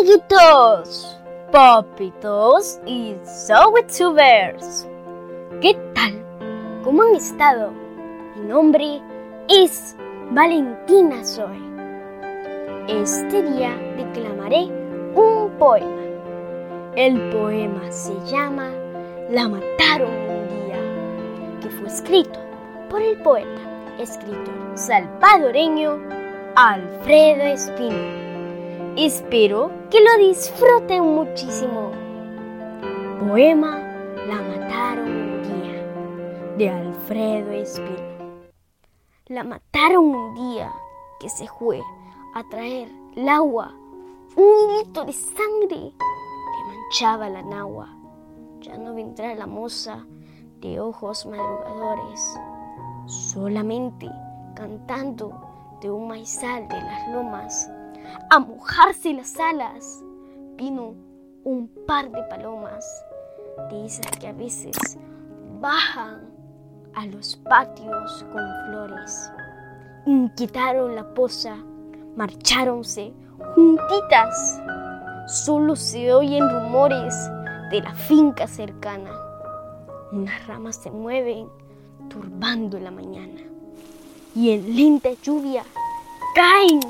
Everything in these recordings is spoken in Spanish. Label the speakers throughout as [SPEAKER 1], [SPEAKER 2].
[SPEAKER 1] amiguitos, papitos y Sowitubers. ¿Qué tal? ¿Cómo han estado? Mi nombre es Valentina Zoe. Este día declamaré un poema. El poema se llama La mataron un día, que fue escrito por el poeta, escritor salvadoreño Alfredo Espino. Espero que lo disfruten muchísimo. Poema La mataron un día de Alfredo Espino. La mataron un día que se fue a traer el agua, un hilito de sangre que manchaba la nagua. Ya no vendrá la moza de ojos madrugadores, solamente cantando de un maizal de las lomas a mojarse las alas. Vino un par de palomas, de esas que a veces bajan a los patios con flores. Inquietaron la poza, marcháronse juntitas. Solo se oyen rumores de la finca cercana. Unas ramas se mueven turbando la mañana. Y en lenta lluvia caen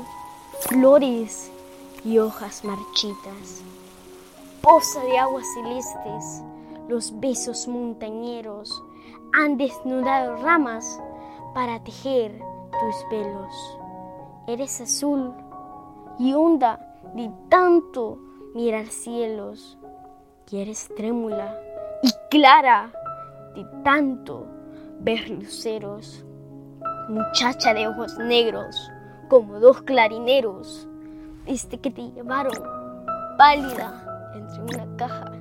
[SPEAKER 1] flores y hojas marchitas. Poza de aguas celestes, los besos montañeros han desnudado ramas para tejer tus pelos. Eres azul y honda de tanto mirar cielos. Y eres trémula y clara de tanto ver luceros. Muchacha de ojos negros, como dos clarineros, desde que te llevaron pálida entre una caja,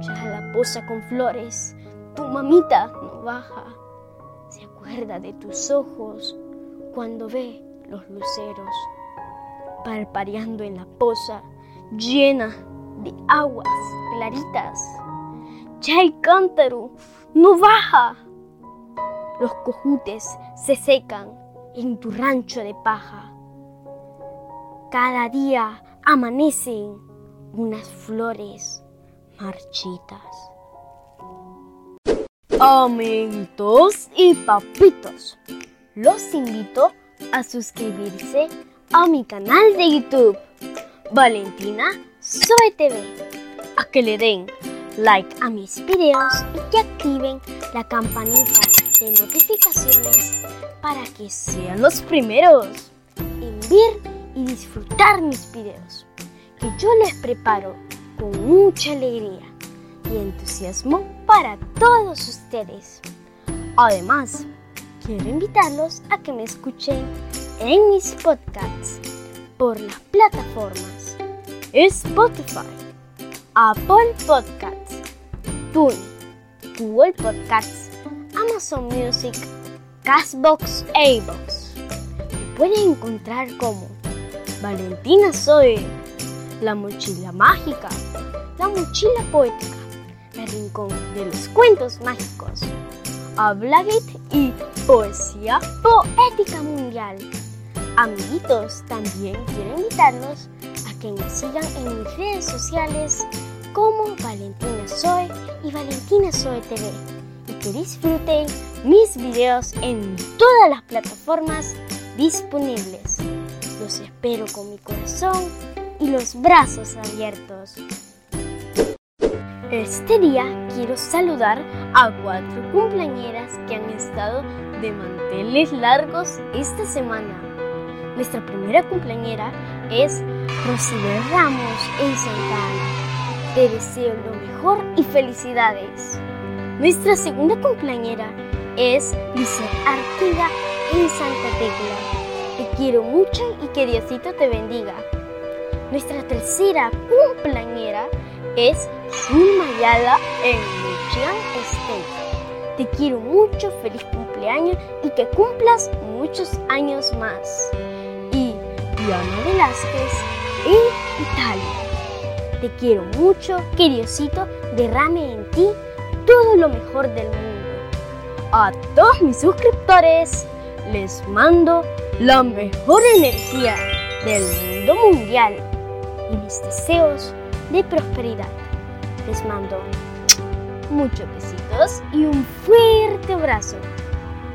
[SPEAKER 1] ya la posa con flores, tu mamita no baja, se acuerda de tus ojos cuando ve los luceros, parpareando en la poza llena de aguas claritas. Ya el cántaro no baja. Los cojutes se secan en tu rancho de paja. Cada día amanecen unas flores marchitas. Amiguitos y papitos, los invito a suscribirse a mi canal de YouTube, Valentina Zoe TV, a que le den like a mis videos que activen la campanita de notificaciones para que sean los primeros en ver y disfrutar mis videos, que yo les preparo con mucha alegría y entusiasmo para todos ustedes. Además, quiero invitarlos a que me escuchen en mis podcasts por las plataformas Spotify, Apple Podcasts, TuneIn, Google Podcasts, Amazon Music, Castbox e. Me pueden encontrar como Valentina Zoe, La Mochila Mágica, La Mochila Poética, El Rincón de los Cuentos Mágicos, Hablagit y Poesía Poética Mundial. Amiguitos, también quiero invitarlos a que me sigan en mis redes sociales como Valentina Zoe y Valentina Zoe TV y que disfruten mis videos en todas las plataformas disponibles. Los espero con mi corazón y los brazos abiertos. Este día quiero saludar a cuatro cumpleañeras que han estado de manteles largos esta semana. Nuestra primera cumpleañera es Rosibel Ramos en Santa Ana. Te deseo lo mejor y felicidades. Nuestra segunda cumpleañera es Lizeth Artiga en Santa Tecla. Te quiero mucho y que Diosito te bendiga. Nuestra tercera cumpleañera es Mayala en Michigan State. Te quiero mucho, feliz cumpleaños y que cumplas muchos años más. Y Diana Velázquez en Italia. Te quiero mucho, que derrame en ti todo lo mejor del mundo. A todos mis suscriptores les mando la mejor energía del mundo mundial. y mis deseos de prosperidad. Les mando muchos besitos y un fuerte abrazo.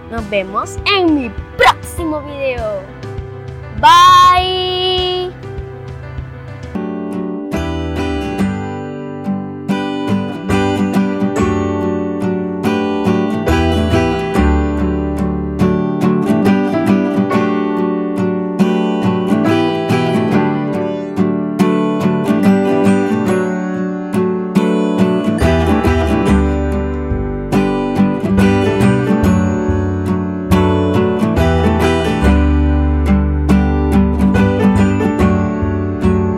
[SPEAKER 1] Nos vemos en mi próximo video.